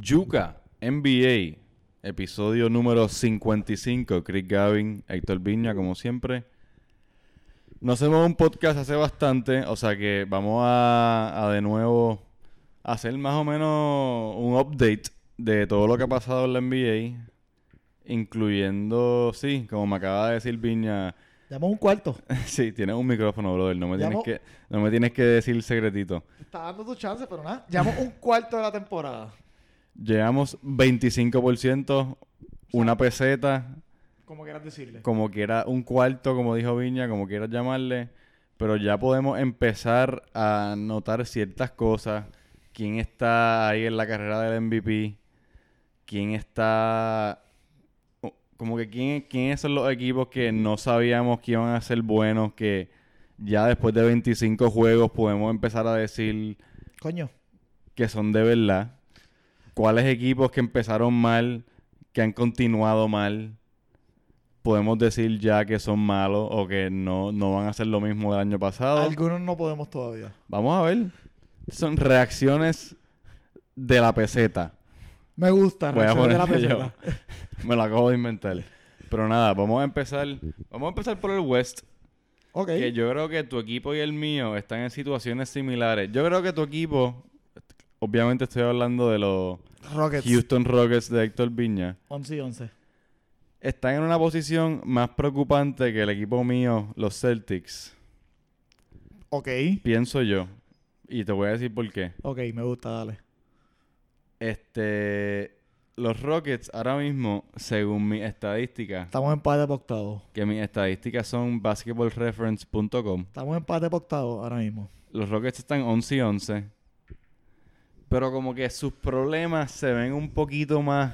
Yuca, NBA, episodio número 55. Chris Gavin, Héctor Viña, como siempre. No hacemos un podcast hace bastante, o sea que vamos a, a de nuevo hacer más o menos un update de todo lo que ha pasado en la NBA, incluyendo, sí, como me acaba de decir Viña, Llamo un cuarto. sí, tienes un micrófono, brother, no me tienes que, no me tienes que decir secretito. Está dando tu chance, pero nada. Llamo un cuarto de la temporada. Llegamos 25%, una peseta, Como quieras decirle. como quiera un cuarto, como dijo Viña, como quieras llamarle, pero ya podemos empezar a notar ciertas cosas. ¿Quién está ahí en la carrera del MVP? ¿Quién está... Como que quién, quiénes son los equipos que no sabíamos que iban a ser buenos, que ya después de 25 juegos podemos empezar a decir Coño. que son de verdad. ¿Cuáles equipos que empezaron mal, que han continuado mal, podemos decir ya que son malos o que no, no van a hacer lo mismo del año pasado? Algunos no podemos todavía. Vamos a ver. Son reacciones de la peseta. Me gusta. Reacciones de la poner yo. peseta. Me lo acabo de inventar. Pero nada, vamos a empezar. Vamos a empezar por el West. Ok. Que yo creo que tu equipo y el mío están en situaciones similares. Yo creo que tu equipo, obviamente estoy hablando de los Rockets. Houston Rockets de Héctor Viña, 11 y 11. están en una posición más preocupante que el equipo mío, los Celtics. Ok. Pienso yo. Y te voy a decir por qué. Ok, me gusta, dale. Este. Los Rockets ahora mismo, según mis estadísticas, Estamos en empate por octavo. que mis estadísticas son basketballreference.com, Estamos en empate por octavo ahora mismo. los Rockets están 11 y 11. Pero como que sus problemas se ven un poquito más.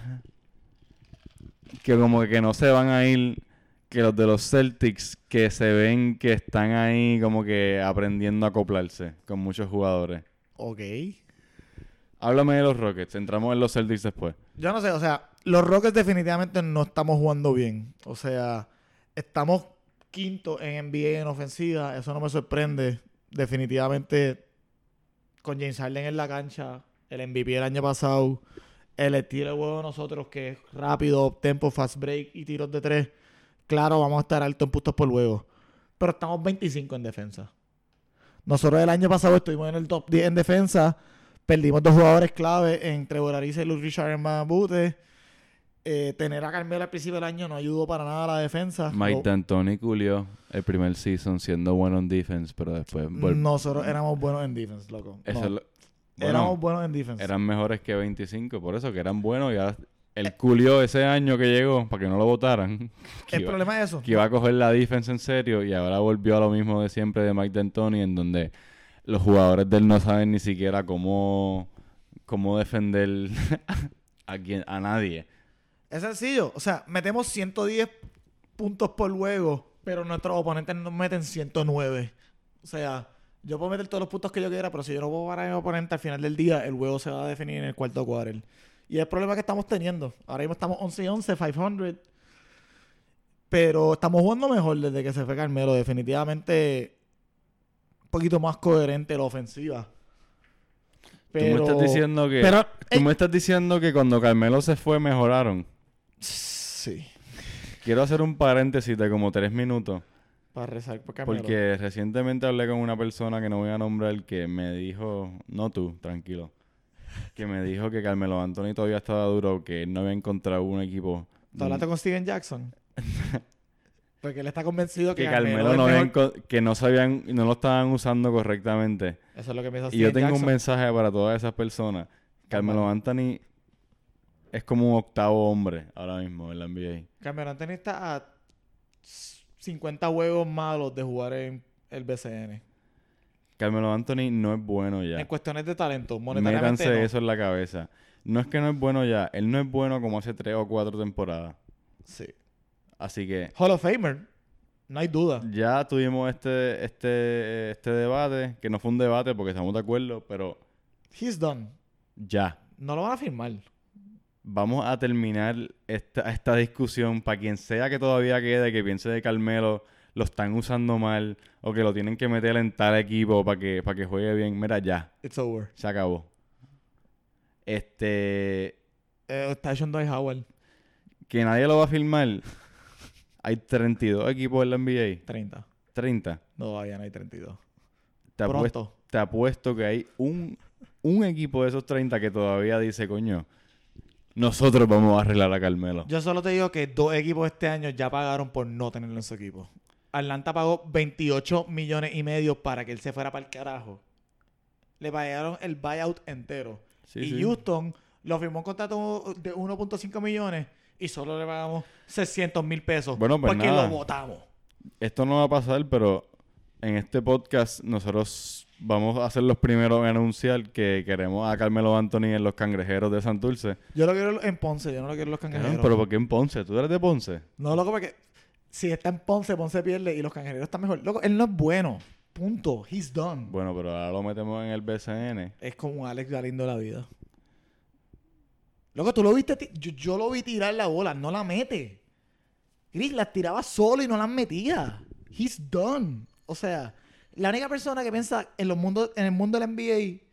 Que como que no se van a ir que los de los Celtics, que se ven que están ahí como que aprendiendo a acoplarse con muchos jugadores. Ok. Háblame de los Rockets, entramos en los Celtics después. Yo no sé, o sea, los Rockets definitivamente no estamos jugando bien. O sea, estamos quinto en NBA en ofensiva. Eso no me sorprende. Definitivamente, con James Harden en la cancha, el MVP el año pasado, el estilo de juego de nosotros que es rápido, tempo, fast break y tiros de tres. Claro, vamos a estar alto en puntos por juego. Pero estamos 25 en defensa. Nosotros el año pasado estuvimos en el top 10 en defensa. Perdimos dos jugadores clave entre Borariza y Luis Richard en Mabute. Eh, tener a Carmelo al principio del año no ayudó para nada a la defensa. Mike D'Antoni culió el primer season siendo bueno en defense, pero después Nosotros éramos buenos en defense, loco. eso No, es lo- bueno, éramos buenos en defense. eran mejores que 25, por eso que eran buenos y ahora el culió ese año que llegó para que no lo votaran. el iba- problema es eso. que iba a coger la defense en serio y ahora volvió a lo mismo de siempre de Mike D'Antoni en donde los jugadores de él no saben ni siquiera cómo cómo defender a quien a nadie. Es sencillo. O sea, metemos 110 puntos por juego, pero nuestros oponentes nos meten 109. O sea, yo puedo meter todos los puntos que yo quiera, pero si yo no puedo parar a mi oponente al final del día, el juego se va a definir en el cuarto quarter. Y es el problema que estamos teniendo. Ahora mismo estamos 11 y 11, 500. Pero estamos jugando mejor desde que se fue Carmelo. Definitivamente un poquito más coherente la ofensiva. Tú me estás diciendo que pero, tú me estás diciendo que cuando Carmelo se fue mejoraron. Sí. Quiero hacer un paréntesis de como tres minutos. Para rezar por. Porque recientemente hablé con una persona que no voy a nombrar que me dijo, no tú, tranquilo, que me dijo que Carmelo Anthony todavía estaba duro, que él no había encontrado un equipo. ¿Tú hablaste con Steven Jackson? Porque él está convencido que, que Carmelo, Carmelo no, había mejor. que no sabían, no lo estaban usando correctamente. Eso es lo que piensa Y yo tengo un mensaje para todas esas personas. Carmelo Anthony es como un octavo hombre ahora mismo en la NBA. Carmelo Anthony está a 50 juegos malos de jugar en el BCN. Carmelo Anthony no es bueno ya. En cuestiones de talento, monetariamente Métanse no. eso en la cabeza. No es que no es bueno ya, él no es bueno como hace tres o cuatro temporadas. Sí. Así que Hall of Famer, no hay duda. ya tuvimos este, este, este debate, que no fue un debate porque estamos de acuerdo, pero He's done. ya. No lo van a firmar. Vamos a terminar esta, esta discusión para quien sea que todavía quede, que piense de Carmelo, lo están usando mal o que lo tienen que meter en tal equipo para que, para que juegue bien. Mira, ya, It's over. se acabó. Este, Eh, está Sean Dwight Howard. que nadie lo va a filmar. Hay 32 equipos en la NBA. 30. 30. No, todavía no hay 32. Te apuesto, te apuesto que hay un, un equipo de esos 30 que todavía dice, coño, nosotros vamos a arreglar a Carmelo. Yo solo te digo que dos equipos este año ya pagaron por no tenerlo en su equipo. Atlanta pagó 28 millones y medio para que él se fuera para el carajo. Le pagaron el buyout entero. Sí, y sí. Houston lo firmó un contrato de 1.5 millones y solo le pagamos 600 mil pesos. Bueno, pues porque nada. lo votamos. Esto no va a pasar, pero en este podcast nosotros vamos a ser los primeros en anunciar que queremos a Carmelo Anthony en los cangrejeros de Santurce. Yo lo quiero en Ponce, yo no lo quiero en los cangrejeros. pero ¿por qué en Ponce? ¿Tú eres de Ponce? No, loco, porque si está en Ponce, Ponce pierde y los cangrejeros están mejor. Loco, él no es bueno. Punto. He's done. Bueno, pero ahora lo metemos en el BCN. Es como Alex Galindo la vida. Loco, tú lo viste. Yo, yo lo vi tirar la bola, no la mete. Gris las tiraba solo y no las metía. He's done. O sea, la única persona que piensa en, los mundos, en el mundo del NBA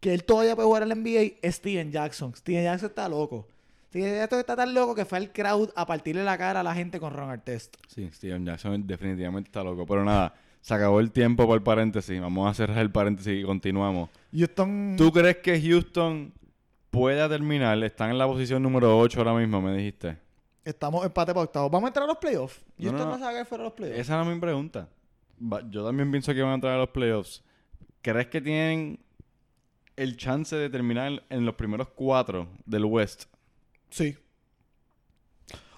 que él todavía puede jugar la NBA es Steven Jackson. Steven Jackson está loco. Steven Jackson está tan loco que fue al crowd a partirle la cara a la gente con Ron Artest. Sí, Steven Jackson definitivamente está loco. Pero nada, se acabó el tiempo por el paréntesis. Vamos a cerrar el paréntesis y continuamos. Houston... ¿Tú crees que Houston pueda terminar? Están en la posición número 8 ahora mismo, me dijiste. Estamos empate para octavo. ¿Vamos a entrar a los playoffs? No, Houston no, no, no. sabe que fuera a los playoffs. Esa es mi pregunta. Yo también pienso que van a entrar a los playoffs. ¿Crees que tienen el chance de terminar en los primeros cuatro del West? Sí.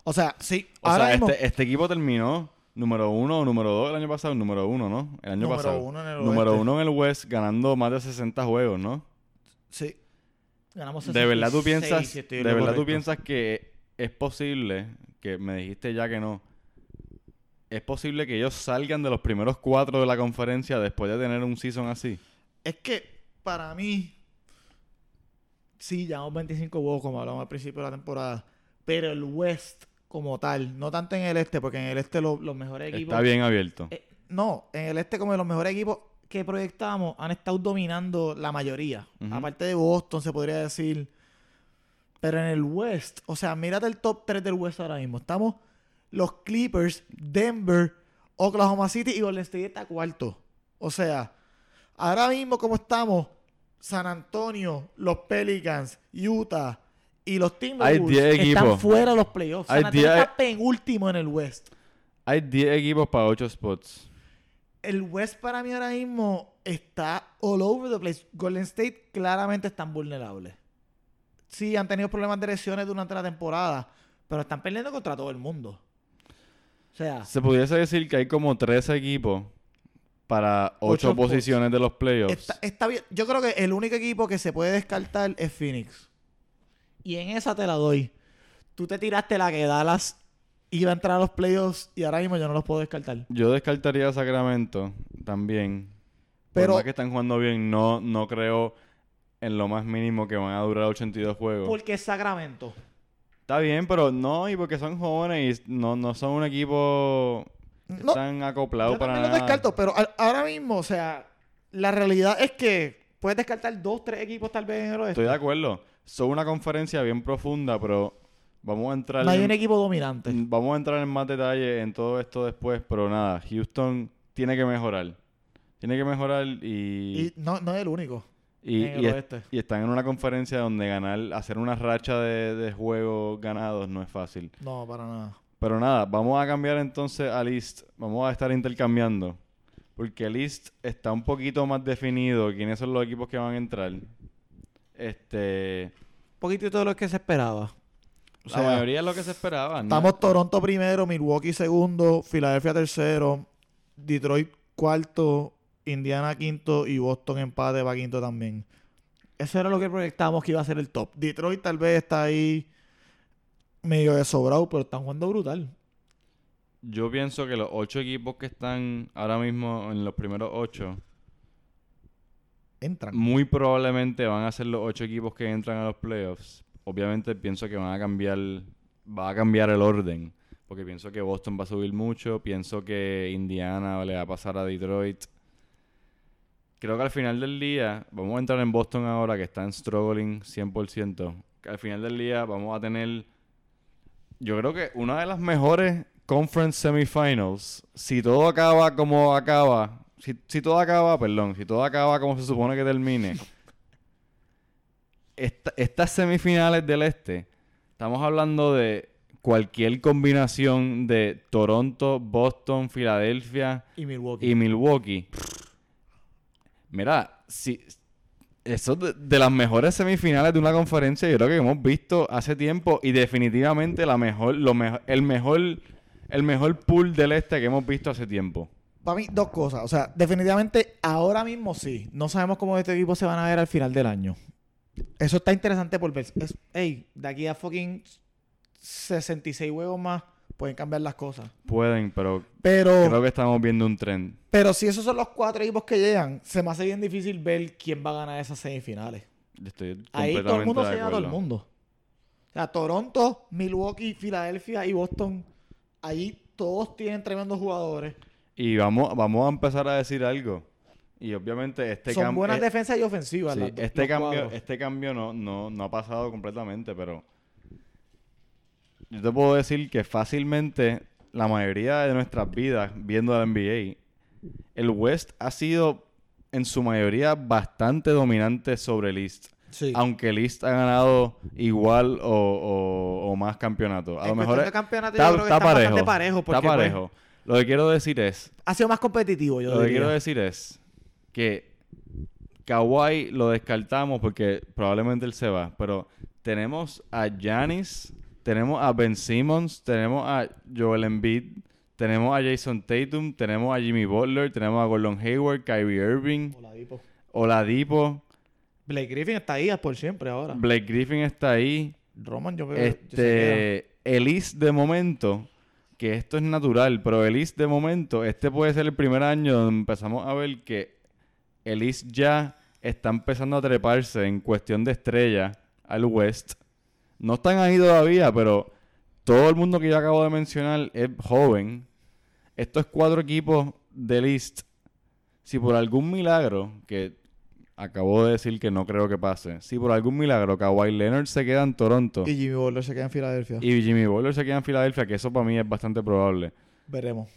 O sea, sí. O Ahora sea, mismo, este, este equipo terminó número uno o número dos el año pasado. Número uno, ¿no? El año número pasado. uno en el número oeste. uno en el West, ganando más de 60 juegos, ¿no? Sí. Ganamos ¿De verdad tú 66, piensas, si estoy de lo verdad tú correcto. piensas que es posible, que me dijiste ya que no, es posible que ellos salgan de los primeros cuatro de la conferencia después de tener un season así? Es que para mí, sí, llevamos 25 juegos como hablamos al principio de la temporada, pero el West como tal, no tanto en el este, porque en el este lo- los mejores equipos... Está bien abierto. Eh, no, en el este como los mejores equipos que proyectamos han estado dominando la mayoría. Aparte de Boston, se podría decir. Pero en el West, o sea, mírate el top 3 del West ahora mismo. Estamos los Clippers, Denver, Oklahoma City y Golden State está cuarto. O sea, ahora mismo como estamos, San Antonio, los Pelicans, Utah y los Timberwolves 10 están fuera de los playoffs. San Antonio 10 está penúltimo en el West. Hay 10 equipos para 8 spots. El West para mí ahora mismo está all over the place. Golden State claramente están vulnerables. Sí, han tenido problemas de lesiones durante la temporada, pero están perdiendo contra todo el mundo. Sea, Se pudiese decir que hay como 13 equipos para 8 Ocho posiciones de los playoffs. está, está bien. Yo creo que el único equipo que se puede descartar es Phoenix. Y en esa te la doy. Tú te tiraste la que Dallas iba a entrar a los playoffs y ahora mismo yo no los puedo descartar. Yo descartaría a Sacramento también. Pero Por más que están jugando bien, no, no creo en lo más mínimo que van a durar 82 juegos. Porque es Sacramento. Está bien, pero no, y porque son jóvenes y no, no son un equipo No, están acoplados Yo para también lo nada. descarto, pero a- ahora mismo, o sea, la realidad es que puedes descartar dos, tres equipos tal vez en el oeste. Estoy de acuerdo. Son una conferencia bien profunda, pero vamos a entrar No hay en- un equipo dominante. Vamos a entrar en más detalle en todo esto después, pero nada, Houston tiene que mejorar. Tiene que mejorar y, Y no, no es el único y, están en una conferencia donde ganar, hacer una racha de, de juegos ganados no es fácil. No, para nada. Pero nada, vamos a cambiar entonces a List. Vamos a estar intercambiando. Porque List está un poquito más definido quiénes son los equipos que van a entrar. Este. Un poquito de lo que se esperaba. O la sea, mayoría es lo que se esperaba. ¿no? estamos Toronto primero, Milwaukee segundo, Filadelfia tercero, Detroit cuarto, Indiana quinto y Boston empate para quinto también. Eso era lo que proyectábamos que iba a ser el top. Detroit tal vez está ahí medio de sobrado, pero están jugando brutal. Yo pienso que los ocho equipos que están ahora mismo en los primeros ocho, Entran. muy probablemente van a ser los ocho equipos que entran a los playoffs. Obviamente pienso que van a cambiar, va a cambiar el orden. Porque pienso que Boston va a subir mucho, pienso que Indiana le va a pasar a Detroit. Creo que al final del día, vamos a entrar en Boston ahora que están struggling 100%. Que al final del día vamos a tener, yo creo que una de las mejores conference semifinals, si todo acaba como acaba, si, si todo acaba, perdón, si todo acaba como se supone que termine, esta- estas semifinales del este, estamos hablando de cualquier combinación de Toronto, Boston, Filadelfia Y Milwaukee. y Milwaukee. Mira, si eso de, de las mejores semifinales de una conferencia, yo creo que hemos visto hace tiempo y definitivamente la mejor, lo mejor, el mejor, el mejor pool del este que hemos visto hace tiempo. Para mí, dos cosas. O sea, definitivamente ahora mismo sí. No sabemos cómo este equipo se van a ver al final del año. Eso está interesante por ver. Es, ey, de aquí a fucking 66 huevos más pueden cambiar las cosas. Pueden, pero Pero, creo que estamos viendo un trend. pero si esos son los cuatro equipos que llegan, se me hace bien difícil ver quién va a ganar esas semifinales. Estoy Ahí todo el mundo de se lleva a todo el mundo. O sea, Toronto, Milwaukee, Filadelfia y Boston. Ahí todos tienen tremendos jugadores. Y vamos, vamos a empezar a decir algo. Y obviamente este Son cambio. buenas defensas y ofensivas. Sí, las do- este cambio, este cambio no, no, no ha pasado completamente, pero yo te puedo decir que fácilmente la mayoría de nuestras vidas viendo la NBA, el West ha sido en su mayoría bastante dominante sobre el East. Sí. Aunque el East ha ganado igual o, o- o más campeonatos. A En lo mejor de campeonato, está, yo creo que está está parejo. bastante parejo. Porque, está pues, parejo. Lo que quiero decir es ha sido más competitivo, yo lo que quiero decir es que Kawhi lo descartamos porque probablemente él se va, pero tenemos a Giannis, tenemos a Ben Simmons, tenemos a Joel Embiid, tenemos a Jason Tatum, tenemos a Jimmy Butler, tenemos a Gordon Hayward, Kyrie Irving, Oladipo. Oladipo, Blake Griffin está ahí por siempre ahora. Blake Griffin está ahí, Roman, yo creo este, el East de momento, que esto es natural, pero el East de momento, este puede ser el primer año donde empezamos a ver que el East ya está empezando a treparse en cuestión de estrella al West. No están ahí todavía, pero todo el mundo que yo acabo de mencionar es joven. Estos cuatro equipos del East, si por algún milagro, que acabo de decir que no creo que pase, si por algún milagro Kawhi Leonard se queda en Toronto Y Jimmy Butler se queda en Filadelfia. y Jimmy Butler se queda en Filadelfia, que eso para mí es bastante probable, Veremos.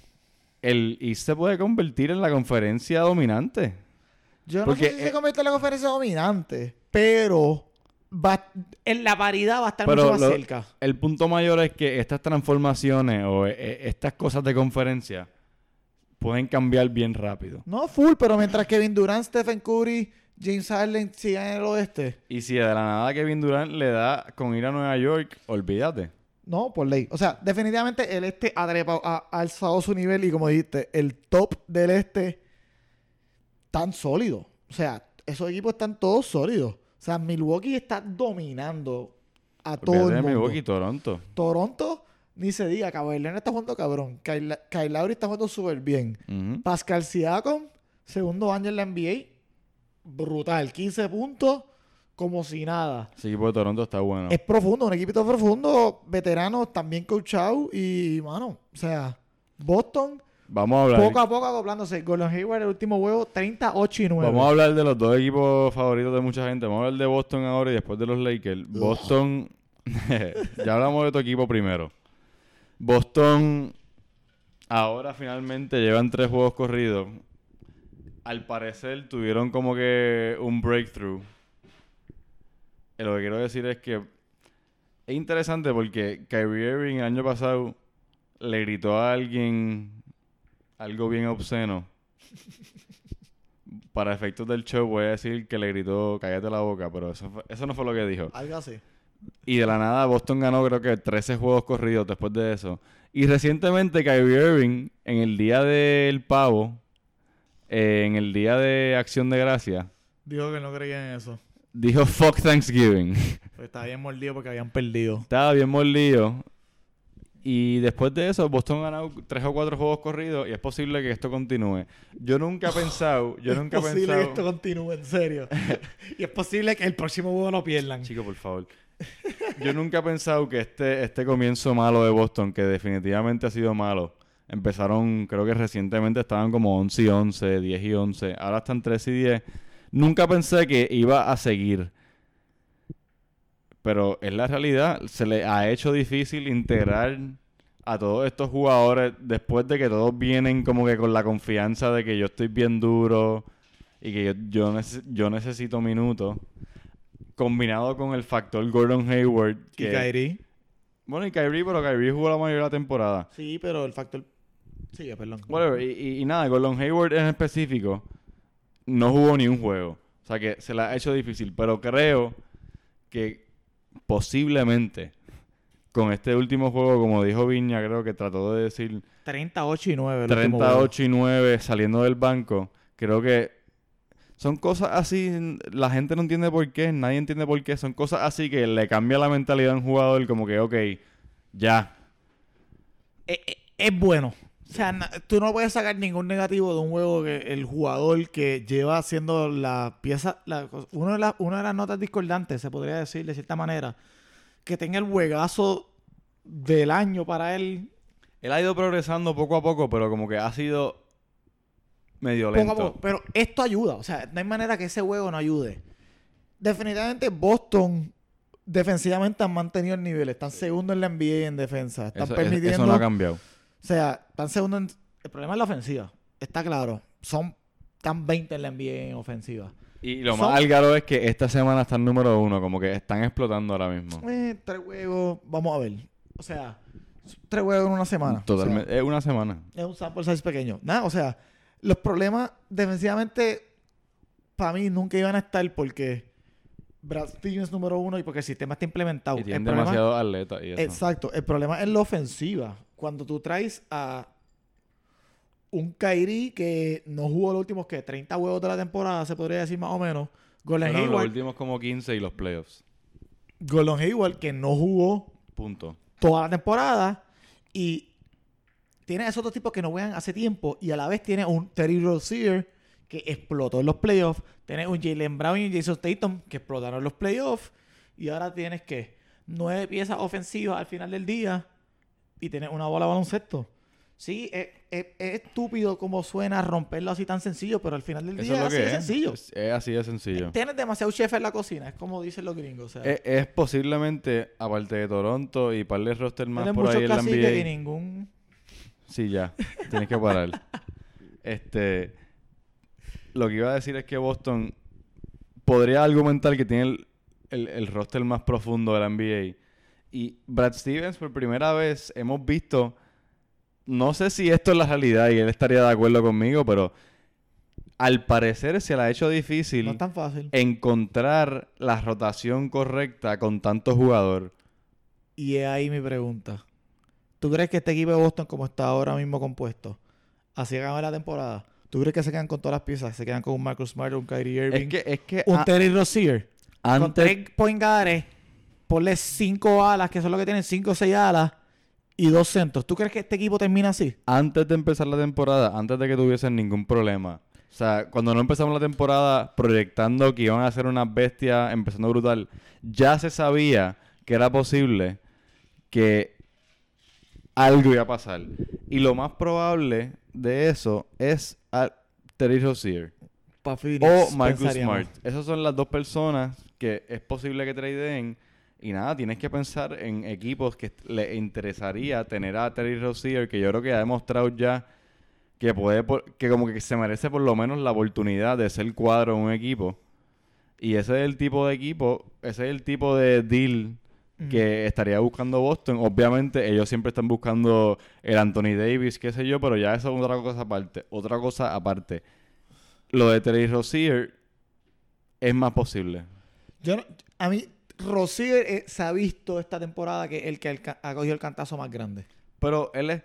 el East se puede convertir en la conferencia dominante. Yo no Porque, sé si eh, se convierte en la conferencia dominante, pero va, en la paridad va a estar Pero mucho más lo- cerca. El punto mayor es que estas transformaciones o eh, eh, estas cosas de conferencia pueden cambiar bien rápido. No full, pero mientras Kevin Durant, Stephen Curry, James Harden sigan en el oeste. Y si de la nada Kevin Durant le da con ir a Nueva York, olvídate. No, por ley. O sea, definitivamente el este ha- ha alzado su nivel y como dijiste, el top del este tan sólido. O sea, esos equipos están todos sólidos. O sea, Milwaukee está dominando a todo el mundo. Milwaukee, Toronto. Toronto, ni se diga, Leonard está jugando cabrón. Kyle, Kyle Lowry está jugando súper bien. Pascal Siakam, segundo año en la NBA, brutal. 15 puntos, como si nada. Ese equipo de Toronto está bueno. Es profundo, un equipito profundo, veteranos también coachado y, mano, o sea, Boston Vamos a hablar. poco a poco acoplándose. Gordon Hayward, el último juego, 38 y 9. Vamos a hablar de los dos equipos favoritos de mucha gente. Vamos a hablar de Boston ahora y después de los Lakers. Boston. ya hablamos de tu equipo primero. Boston. Ahora finalmente llevan tres juegos corridos. Al parecer tuvieron como que un breakthrough. Y lo que quiero decir es que es interesante porque Kyrie Irving el año pasado le gritó a alguien algo bien obsceno para efectos del show voy a decir que le gritó cállate la boca, pero eso, fue- eso no fue lo que dijo. Algo así. Y de la nada Boston ganó creo que 13 juegos corridos después de eso. Y recientemente Kyrie Irving, en el día del pavo, eh, en el día de acción de gracia, Dijo que no creía en eso. dijo fuck Thanksgiving. Pues estaba bien mordido porque habían perdido. Estaba bien mordido. Y después de eso, Boston ha ganado tres o cuatro juegos corridos y es posible que esto continúe. Yo nunca he pensado, yo nunca he es posible pensado... que esto continúe, en serio. y es posible que el próximo juego lo pierdan. Chico, por favor. Yo nunca he pensado que este, este comienzo malo de Boston, que definitivamente ha sido malo Empezaron, creo que recientemente estaban como 11 y 11, 10 y 11. Ahora están 3 y 10. Nunca pensé que iba a seguir. Pero es la realidad. Se le ha hecho difícil integrar a todos estos jugadores después de que todos vienen como que con la confianza de que yo estoy bien duro y que yo, yo, nece- yo necesito minutos. Combinado con el factor Gordon Hayward. Y Kyrie. Bueno, y Kyrie, pero Kyrie jugó la mayoría de la temporada. Sí, pero el factor... Sigue, perdón. Whatever. Y, y- y nada, Gordon Hayward en específico no jugó ni un juego. O sea que se la ha hecho difícil. Pero creo que posiblemente con este último juego, como dijo Viña, creo que trató de decir 38 y 9. el último juego. 38 y 9 saliendo del banco. Creo que son cosas así, la gente no entiende por qué, nadie entiende por qué. Son cosas así que le cambia la mentalidad a un jugador como que, ok, ya. es, es- es bueno. O sea, na- tú no puedes sacar ningún negativo de un juego que el jugador que lleva haciendo la pieza, la, una, de las- una de las notas discordantes, se podría decir de cierta manera, que tenga el juegazo del año para él. Él ha ido progresando poco a poco, pero como que ha sido medio poco a lento. poco. Pero esto ayuda. O sea, no hay manera que ese juego no ayude. Definitivamente Boston defensivamente han mantenido el nivel. Están segundo en la NBA en defensa. Están Eso, permitiendo... eso no ha cambiado. O sea, están segundo en... El problema es la ofensiva. Está claro. Son... Están 20 en la NBA en ofensiva. Y lo Son- más álgaro es que esta semana están número uno, como que están explotando ahora mismo. Eh, tres juegos... Vamos a ver. O sea, tres juegos en una semana. Totalmente. es una semana. Es un sample size pequeño. Nada, o sea, los problemas defensivamente para mí nunca iban a estar porque Brad Stevens número uno y porque el sistema está implementado. Y tienen demasiados atletas y eso. Exacto. El problema es la ofensiva. Cuando tú traes a un Kyrie que no jugó los últimos que 30 huevos de la temporada, se podría decir más o menos. Golden Fueron los Hayward, últimos como 15 y los playoffs. Golden Hayward que no jugó Punto. toda la temporada y tiene a esos dos tipos que no juegan hace tiempo y a la vez tiene un Terry Rozier que explotó en los playoffs, tiene un Jalen Brown y un Jason Tatum que explotaron en los playoffs y ahora tienes que nueve piezas ofensivas al final del día y tienes una bola de baloncesto. Sí, es, es- es estúpido como suena romperlo así tan sencillo, pero al final del Eso día es así de sencillo. Es, es así de sencillo. Tienes demasiado chef en la cocina, es como dicen los gringos. O sea, Es, posiblemente, aparte de Toronto y par de roster más por ahí en la caciques y NBA. ningún Sí, ya. Tienes que parar. este. Lo que iba a decir es que Boston podría argumentar que tiene el, el- el roster más profundo de la NBA. Y Brad Stevens, por primera vez, hemos visto. No sé si esto es la realidad y él estaría de acuerdo conmigo, pero al parecer se le ha hecho difícil No es tan fácil. encontrar la rotación correcta con tanto jugador. Y es ahí mi pregunta. ¿Tú crees que este equipo de Boston, como está ahora mismo compuesto, así acaba la temporada? ¿Tú crees que se quedan con todas las piezas? ¿Se quedan con un Marcus Smart, un Kyrie Irving, Es que, es que un Terry Rozier? Con antes, tres point guards, ponle cinco alas, que son los que tienen cinco o seis alas, y dos centros. ¿Tú crees que este equipo termina así? antes de empezar la temporada, antes de que tuviesen ningún problema. O sea, cuando no empezamos la temporada proyectando que iban a ser unas bestias empezando brutal, ya se sabía que era posible que algo iba a pasar. Y lo más probable de eso es a Terry Rozier o Marcus Smart. Esas son las dos personas que es posible que tradeen. Y nada, tienes que pensar en equipos que le interesaría tener a Terry Rozier, que yo creo que ha demostrado ya que puede, por- que como que se merece por lo menos la oportunidad de ser cuadro en un equipo. Y ese es el tipo de equipo, ese es el tipo de deal que estaría buscando Boston. Obviamente ellos siempre están buscando el Anthony Davis, qué sé yo, pero ya eso es otra cosa aparte. Otra cosa aparte. Lo de Terry Rozier es más posible. Yo no- a mí, Rozier eh, se ha visto esta temporada que el que ha cogido el cantazo más grande. Pero él es...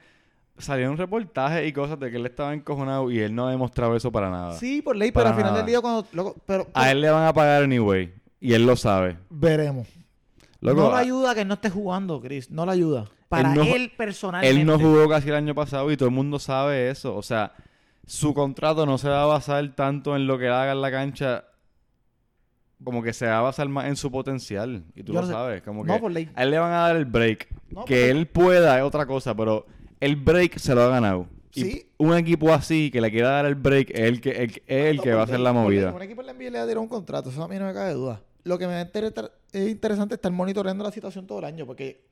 Salió un reportaje y cosas de que él estaba encojonado y él no ha demostrado eso para nada. Sí, por ley, pero Para al final del día cuando... loco, pero, A él le van a pagar anyway. Y él lo sabe. veremos. Loco, no le a- ayuda que él no esté jugando, Chris. No le ayuda. Para no- él, personalmente. Él no jugó casi el año pasado y todo el mundo sabe eso. O sea, su contrato no se va a basar tanto en lo que él haga en la cancha como que se va a basar más en su potencial. Y tú Yo lo no sé. sabes. Como que No, por ley. a él le van a dar el break. No, que porque- él pueda es otra cosa, pero el break se lo ha ganado. Y Sí. un equipo así que le quiera dar el break es el que, el, es el que va a hacer la movida. Un equipo en la NBA le tirado un contrato, eso a mí no me cabe duda. Lo que me interesa- es interesante estar monitoreando la situación todo el año, porque.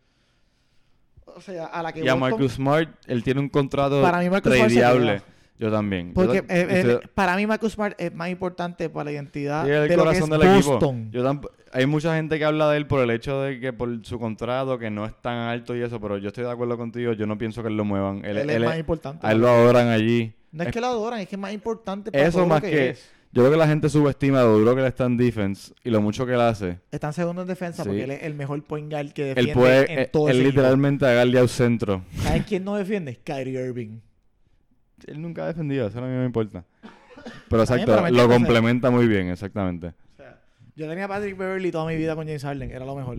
O sea, a la que Y a Boston- Marcus Smart, él tiene un contrato Para mí Marcus Smart se tradeable. queda. Yo también. Yo Porque ta- eh, estoy- eh, para mí Marcus Smart es más importante para la identidad Sí, es el de lo que corazón es del Boston. equipo. Yo tamp- hay mucha gente que habla de él por el hecho de que por su contrato, que no es tan alto y eso, pero yo estoy de acuerdo contigo. Yo no pienso que él lo muevan. Él, Él, él es es- más importante. a él lo adoran allí. No es que lo adoran, es que es más importante para Eso todo más lo que, que- es. Yo creo que la gente subestima lo duro que él está en defense y lo mucho que él hace. Está en segundo en defensa Sí. porque él es el mejor point guard que Él defiende puede, en él, todo él ese equipo. literalmente agarle al centro. ¿Sabes quién no defiende? Kyrie Irving. Él nunca ha defendido, eso a mí no me importa. Pero exacto, lo complementa muy bien, exactamente. O sea, yo tenía a Patrick Beverly toda mi vida con James Harden, era lo mejor.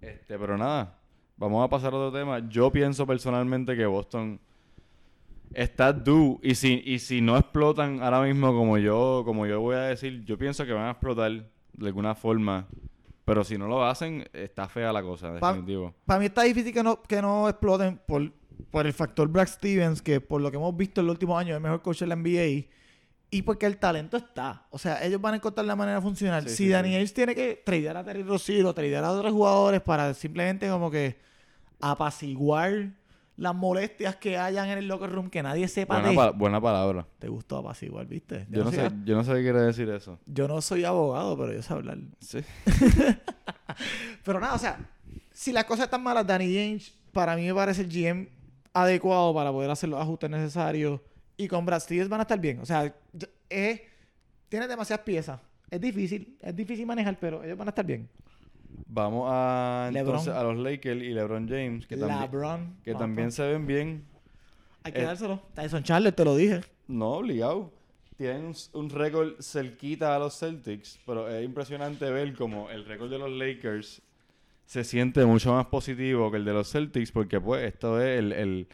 Este, pero nada, vamos a pasar a otro tema. Yo pienso personalmente que Boston está due y si, y si no explotan ahora mismo como yo, como yo voy a decir, yo pienso que van a explotar de alguna forma. Pero si no lo hacen, está fea la cosa, definitivo. Para mí está difícil que no, que no exploten por, por el factor Brad Stevens, que por lo que hemos visto en los últimos años es el mejor coach de la NBA. Y porque el talento está. O sea, ellos van a encontrar la manera de funcionar. Sí, si sí, Danny sí. Ainge tiene que tradear a Terry Rozier o tradear a otros jugadores para simplemente como que apaciguar las molestias que hayan en el locker room que nadie sepa Buena, de. pa- buena palabra. Te gustó apaciguar, ¿viste? Yo no, sé, yo no sé qué quiere decir eso. yo no soy abogado, pero yo sé hablar. Sí. Pero nada, o sea, si las cosas están malas, Danny Ainge, para mí me parece el GM adecuado para poder hacer los ajustes necesarios. Y con Brad Stevens van a estar bien. O sea, es, tiene demasiadas piezas. Es difícil, es difícil manejar, pero ellos van a estar bien. Vamos a LeBron. entonces a los Lakers y LeBron James, que también, LeBron. que también se ven bien. Hay que eh, dárselo. Tyson Charles, te lo dije. No, obligado. Tienen un, un récord cerquita a los Celtics, pero es impresionante ver como el récord de los Lakers se siente mucho más positivo que el de los Celtics, porque pues esto es el, el,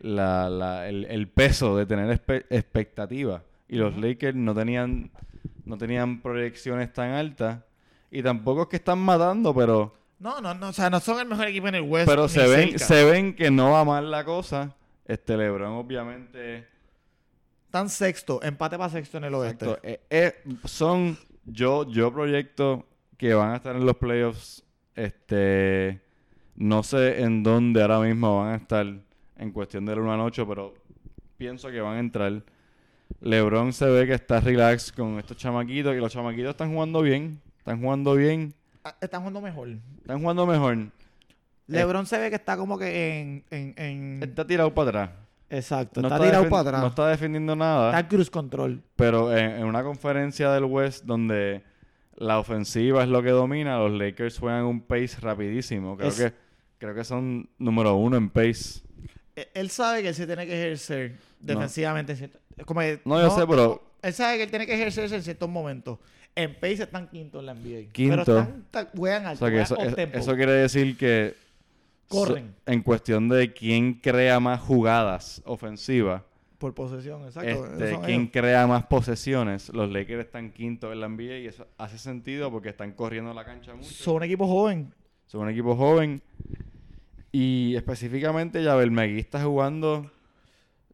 la- la- el, el peso de tener espe- expectativa. Y los. Lakers no tenían, no tenían proyecciones tan altas. Y tampoco es que están matando, pero, No, no, no. O sea, no son el mejor equipo en el West. pero se ven, cerca. se ven que no va mal la cosa. Este LeBron obviamente Están sexto. Empate para sexto en el oeste. Exacto. Eh, eh, son, yo, yo proyecto que van a estar en los playoffs. Este, no sé en dónde ahora mismo van a estar en cuestión del 1 al 8, pero pienso que van a entrar. LeBron se ve que está relax con estos chamaquitos y los chamaquitos están jugando bien. Están jugando bien. Ah, Están jugando mejor. Están jugando mejor. LeBron se ve que está como que en... en, en- Está tirado para atrás. Exacto. No está, tirado para atrás. No está defendiendo nada. Está en cruise control. Pero en, en una conferencia del West donde la ofensiva es lo que domina, los Lakers juegan un pace rapidísimo. Creo Es- que creo que son número uno en pace. E- Él sabe que él se tiene que ejercer defensivamente. como que- No, yo sé, pero Él sabe que él tiene que ejercerse en ciertos momentos. En pace están quinto en la NBA. Quinto. Pero están, juegan o alto, sea eso, es- up-tempo. eso quiere decir que Corren. so- en cuestión de quién crea más jugadas ofensivas, Por posesión, exacto. este, ellos. crea más posesiones, los Lakers están quinto en la NBA y eso hace sentido porque están corriendo la cancha mucho. Son un equipo joven. Son un equipo joven. Y específicamente, Yabel Megui está jugando.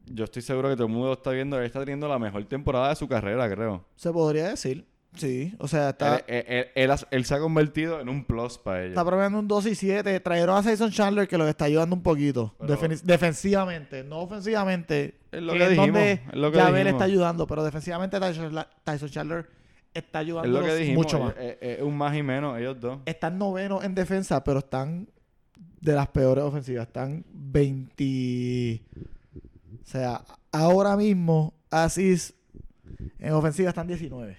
Yo estoy seguro que todo el mundo lo está viendo. Él está teniendo la mejor temporada de su carrera, creo. Se podría decir. Sí. O sea, está, Él, él- él- él has- él se ha convertido en un plus para ellos. está probando un 2 y 7. Trajeron a Jason Chandler que los está ayudando un poquito. Defen- defensivamente. No ofensivamente. Es lo que es dijimos, donde es lo que dijimos. está ayudando. Pero defensivamente Tyson, Chandler está es ayudando lo que dijimos. mucho más. Es, es- es un más y menos, ellos dos. están novenos en defensa, pero están de las peores ofensivas. Están 20. O sea, ahora mismo, Asis en ofensiva están 19.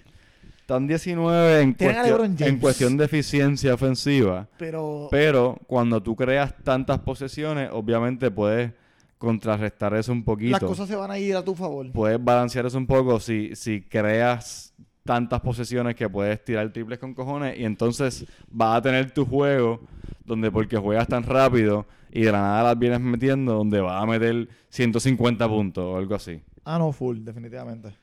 Están 19 en cuestión, en cuestión de eficiencia ofensiva. Pero, Pero cuando tú creas tantas posesiones, obviamente puedes contrarrestar eso un poquito. las cosas se van a ir a tu favor. puedes balancear eso un poco si, si creas tantas posesiones que puedes tirar triples con cojones y entonces vas a tener tu juego donde porque juegas tan rápido y de la nada las vienes metiendo donde vas a meter 150 puntos o algo así. Ah, no, full, definitivamente.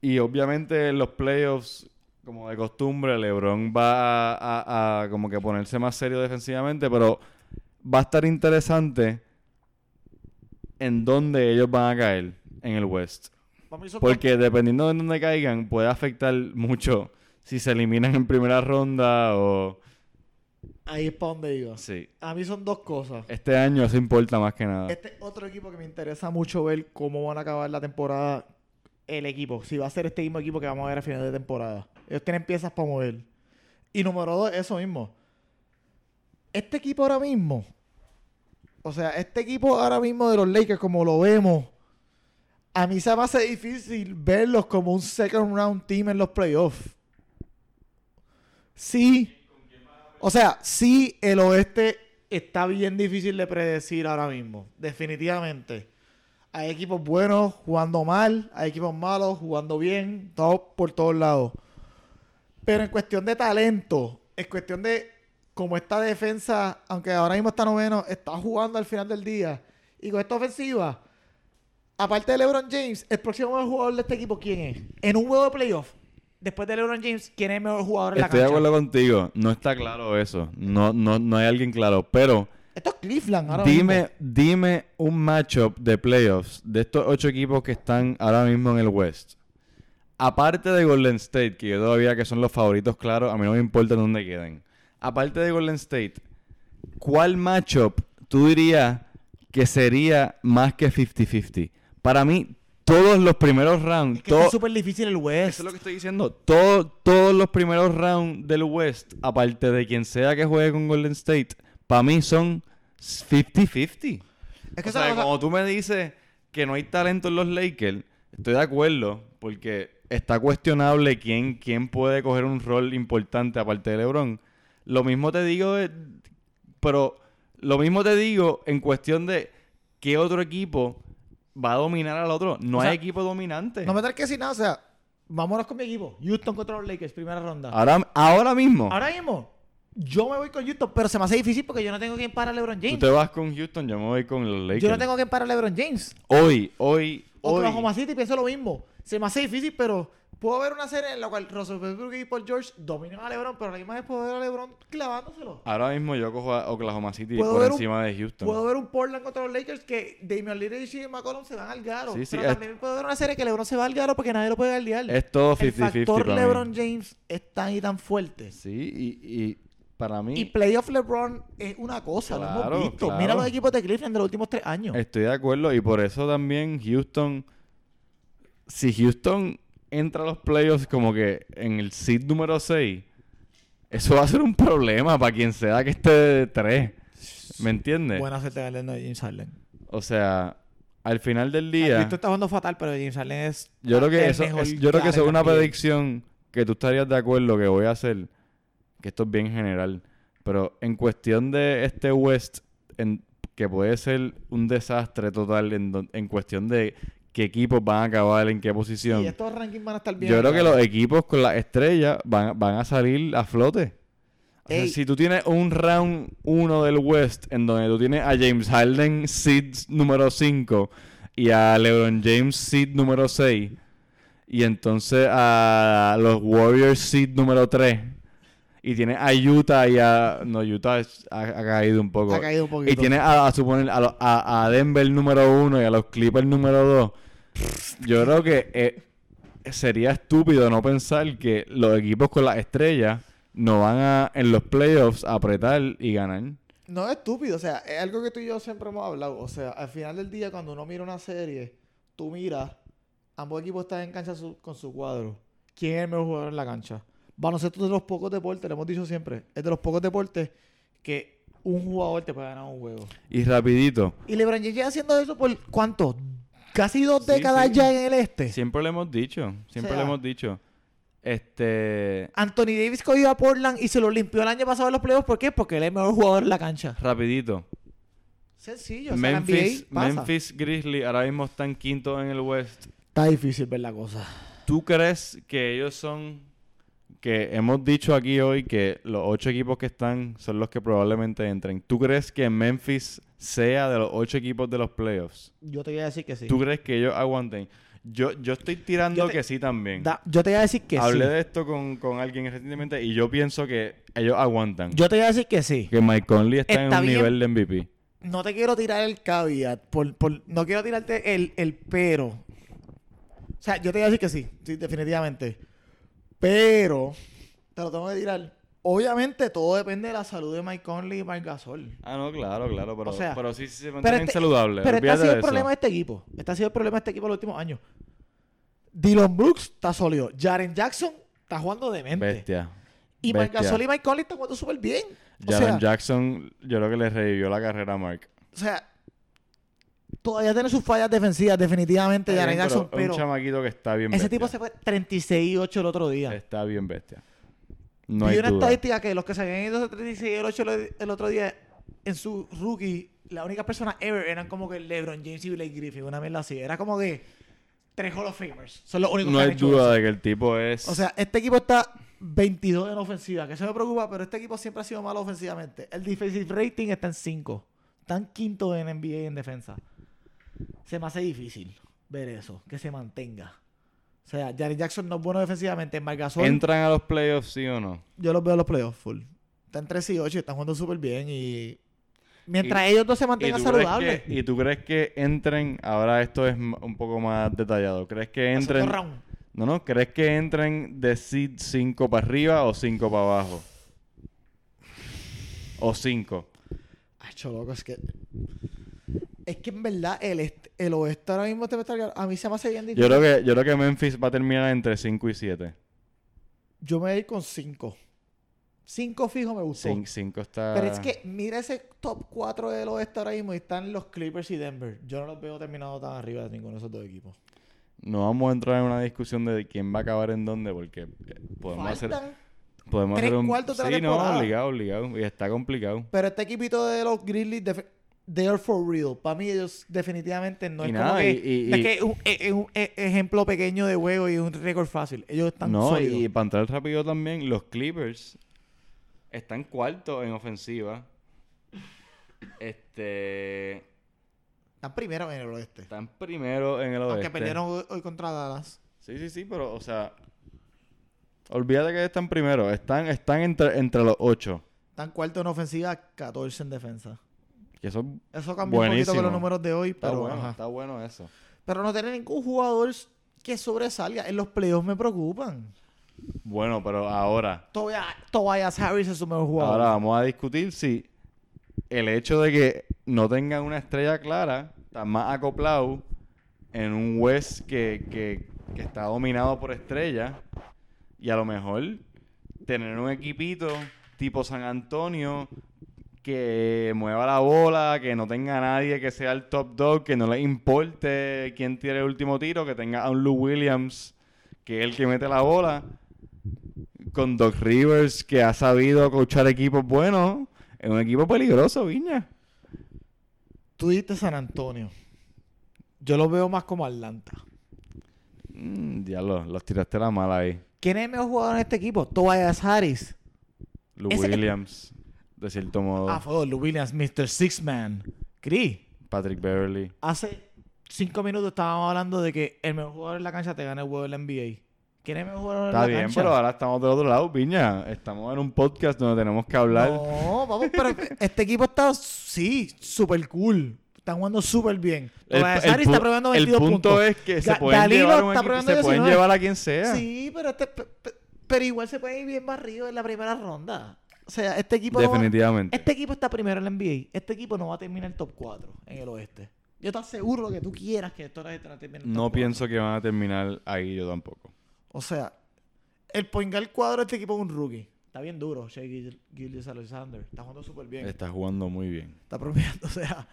Y obviamente en los playoffs, como de costumbre, LeBron va a, a- a como que ponerse más serio defensivamente, pero va a estar interesante en dónde ellos van a caer en el West. Porque dependiendo de dónde caigan, puede afectar mucho si se eliminan en primera ronda o... Ahí es para donde iba. Sí. A mí son dos cosas. Este año eso importa más que nada. Este otro equipo que me interesa mucho ver cómo van a acabar la temporada. El equipo. Si va a ser este mismo equipo que vamos a ver a final de temporada. Ellos tienen piezas para mover. Y número dos, eso mismo. Este equipo ahora mismo. O sea, este equipo ahora mismo de los Lakers, como lo vemos. A mí se me hace difícil verlos como un second round team en los playoffs. Sí. O sea, sí, el oeste está bien difícil de predecir ahora mismo. Definitivamente. Hay equipos buenos jugando mal, hay equipos malos jugando bien, todo por todos lados. Pero en cuestión de talento, en cuestión de cómo esta defensa, aunque ahora mismo está noveno, está jugando al final del día. Y con esta ofensiva, aparte de LeBron James, el próximo mejor jugador de este equipo, ¿quién es? En un juego de playoff, después de LeBron James, ¿quién es el mejor jugador en la Estoy de cancha? acuerdo contigo. No está claro eso. No, no, no hay alguien claro. Pero Esto es Cleveland ahora dime, mismo. dime un matchup de playoffs de estos ocho equipos que están ahora mismo en el West. Aparte de Golden State, que yo todavía que son los favoritos, claro, a mí no me importa dónde queden. Aparte de Golden State, ¿cuál matchup tú dirías que sería más que 50-50? Para mí, todos los primeros rounds, Es que to- está súper difícil el West. eso es lo que estoy diciendo. Todo- todos los primeros rounds del West, aparte de quien sea que juegue con Golden State, para mí son 50-50. Es que o sea, cosa- como tú me dices que no hay talento en los Lakers, estoy de acuerdo, porque está cuestionable quién, quién puede coger un rol importante aparte de LeBron. Lo mismo te digo, de- pero lo mismo te digo en cuestión de qué otro equipo va a dominar al otro. No O hay sea, equipo dominante. No me tenés que decir nada, o sea, vámonos con mi equipo. Houston contra los Lakers, primera ronda. Ahora, ahora mismo. Ahora mismo, yo me voy con Houston, pero se me hace difícil porque yo no tengo quien para LeBron Tú James. te vas con Houston, yo me voy con los Lakers. Yo no tengo quien para LeBron James. Hoy, hoy, hoy. Oklahoma City pienso lo mismo. Se me hace difícil, pero puedo ver una serie en la cual Russell Westbrook y Paul George dominan a LeBron, pero a la misma vez puedo ver a LeBron clavándoselo. Ahora mismo yo cojo a Oklahoma City Puedo por ver un- encima de Houston. Puedo ver un Portland contra los Lakers que Damian Lillard y CJ McCollum se van al garo. Sí, sí, pero es- también puedo ver una serie que LeBron se va al garo porque nadie lo puede guardiar. Es todo El 50-50 factor para LeBron mí. James es tan y tan fuerte. Sí, y, y para mí Y playoff LeBron es una cosa, lo hemos visto. claro. Mira los equipos de Cleveland de los últimos tres años. estoy de acuerdo y por eso también Houston, si Houston entra a los playoffs como que en el seed número 6, eso va a ser un problema para quien sea que esté de 3. ¿Me entiendes? Buena suerte ganando de James Harden. O sea, al final del Día. Esto está jugando fatal, pero James Harden es. Yo creo que eso, es- yo creo que eso es una predicción que tú estarías de acuerdo que voy a hacer, que esto es bien general, pero en cuestión de este West, en, que puede ser un desastre total en cuestión de qué equipos van a acabar en qué posición. Y estos rankings van a estar bien. Yo creo que los equipos con las estrellas van, van a salir a flote. O sea, si tú tienes un round 1 del West en donde tú tienes a James Harden seed número 5 y a LeBron James seed número 6 y entonces a los Warriors seed número 3 y tienes a Utah y a... No, Utah ha, ha caído un poco. Ha caído un poquito. Y tienes a, a suponer a- a Denver número 1 y a los Clippers número 2. Yo creo que eh, sería estúpido no pensar que los equipos con las estrellas no van a en los playoffs a apretar y ganar. No es estúpido, o sea, es algo que tú y yo siempre hemos hablado. O sea, al final del día, cuando uno mira una serie, tú miras, ambos equipos están en cancha su- con su cuadro. ¿Quién es el mejor jugador en la cancha? Baloncesto es de los pocos deportes, lo hemos dicho siempre, es de los pocos deportes que un jugador te puede ganar un juego. Y rapidito, Y LeBron James haciendo eso por ¿cuánto? Casi dos décadas sí. ya en el este. siempre lo hemos dicho, siempre O sea, lo hemos dicho. Este, Anthony Davis cogió a Portland y se lo limpió el año pasado en los playoffs. ¿Por qué? Porque él es el mejor jugador en la cancha. rapidito. Sencillo. O sea, Memphis, NBA pasa. Memphis Grizzlies ahora mismo están quinto en el West. Está difícil ver la cosa. ¿Tú crees que ellos son que hemos dicho aquí hoy que los ocho equipos que están son los que probablemente entren? ¿Tú crees que Memphis sea de los ocho equipos de los playoffs? Yo te voy a decir que sí. ¿Tú crees que ellos aguanten? Yo, yo estoy tirando Yo te- que sí también. Da- yo te voy a decir que Hablé sí. de esto con, con alguien recientemente y yo pienso que ellos aguantan. Yo te voy a decir que sí. que Mike Conley está, Está en un bien. nivel de MVP. no te quiero tirar el caveat, por, por- no quiero tirarte el, el pero. O sea, yo te voy a decir que sí, sí, definitivamente. Pero, te lo tengo que tirar. Obviamente todo depende de la salud de Mike Conley y Marc Gasol. Ah, no, claro, claro, pero, O sea, pero sí, se mantienen este, saludables. pero este ha sido de el eso. problema de este equipo. Este ha sido el problema de este equipo en los últimos años. Dylan Brooks está sólido. Jaren Jackson está jugando demente. Bestia. Y bestia. Gasol y Mike Conley están jugando súper bien. O Jaren sea, Jackson, yo creo que le revivió la carrera a Mark. o sea, todavía tiene sus fallas defensivas, definitivamente, Jaren Jackson, pero un chamaquito que está bien ese bestia. tipo se fue 36 y 8 el otro día. Está bien bestia. No hay una duda. estadística que los que se habían ido de 36 y el 8 el, el otro día en su rookie, la única persona ever eran como que LeBron James y Blake Griffin, una mierda así. Era como que tres Hall of Famers. Son los únicos No que han hay duda eso. de que el tipo es... O sea, este equipo está 22 en ofensiva, que eso me preocupa, pero este equipo siempre ha sido malo ofensivamente. El defensive rating está en 5. Están quinto en NBA en defensa. Se me hace difícil ver eso, que se mantenga. O sea, Jaren Jackson no es bueno defensivamente. Marc Gasol, ¿Entran a los playoffs, sí o no? yo los veo en los playoffs full. Están 3 y 8 y están jugando súper bien. Y mientras ellos dos se ¿Y mantengan saludables. que, ¿Y tú crees que entren, ahora esto es un poco más detallado, ¿crees que entren... No, no, ¿crees que entren de seed 5 para arriba o 5 para abajo? O 5. Acho, loco, es que. Es que en verdad el, el oeste ahora mismo te está A mí se me hace bien difícil. Yo creo que yo creo que Memphis va a terminar entre 5 y 7. Yo me voy a ir con 5. 5 fijo me gustó. 5 está Pero es que mira ese top 4 del oeste ahora mismo y están los Clippers y Denver. Yo no los veo terminados tan arriba de ninguno de esos dos equipos. no vamos a entrar en una discusión de quién va a acabar en dónde porque podemos hacer podemos tres hacer un cuartos de la Sí, no, temporada. obligado, obligado y está complicado. Pero este equipito de los Grizzlies, they are for real. Para mí ellos definitivamente no Y es nada, como que... y- y- no es que es un, es un e- ejemplo pequeño de juego y un récord fácil. Ellos están No, sólidos. y para entrar rápido también, los Clippers están cuartos en ofensiva. Este Están primero en el oeste. están primero en el oeste. Aunque perdieron hoy, hoy contra Dallas. Sí, sí, sí, pero, o sea, olvídate que están primero. Están, están entre, entre los ocho. Están cuarto en ofensiva, 14 en defensa. Que eso Eso cambió un poquito con los números de hoy, está pero, bueno, ajá. está bueno eso. pero no tener ningún jugador que sobresalga. En los playoffs me preocupan. Bueno, pero ahora, Tobias, Tobias Harris es su mejor jugador. ahora vamos a discutir si el hecho de que no tengan una estrella clara está más acoplado en un West que, que, que está dominado por estrellas y a lo mejor tener un equipito tipo San Antonio que mueva la bola, que no tenga nadie que sea el top dog, que no le importe quién tire el último tiro, que tenga a un Lou Williams que es el que mete la bola, con Doc Rivers que ha sabido coachar equipos buenos, es un equipo peligroso, Viña. Tú dijiste San Antonio. Yo lo veo más como Atlanta. Mm, diablo, los tiraste la mala ahí. ¿Quién es el mejor jugador en este equipo? Tobias Harris. Lou Ese- Williams, de cierto modo, Ah, fue Williams, Mr. Six Man. Cris, Patrick Beverly. hace cinco minutos estábamos hablando de que el mejor jugador en la cancha te gana el juego de la NBA. ¿Quién es el mejor jugador Está en la bien, cancha? pero ahora estamos del otro lado, Viña. Estamos en un podcast donde tenemos que hablar. No, vamos, pero este equipo está, sí, súper cool. Están jugando súper bien. El, el está probando el 22 punto puntos. es que se Ga- pueden llevar un está equipo- probando se pueden 19. llevar a quien sea. Sí, pero, este, pe- pe- pero igual se puede ir bien barrido en la primera ronda. O sea, este equipo, no va- Definitivamente. este equipo está primero en la NBA. Este equipo no va a terminar el top 4 en el oeste. Yo te aseguro que tú quieras que esto no termine el top No 4. pienso que van a terminar ahí yo tampoco. O sea, el poingal cuadro de este equipo es un rookie. Está bien duro, Shea Gil- Gilgeous Alexander. Está jugando súper bien. Está jugando muy bien. Está promediando, o sea,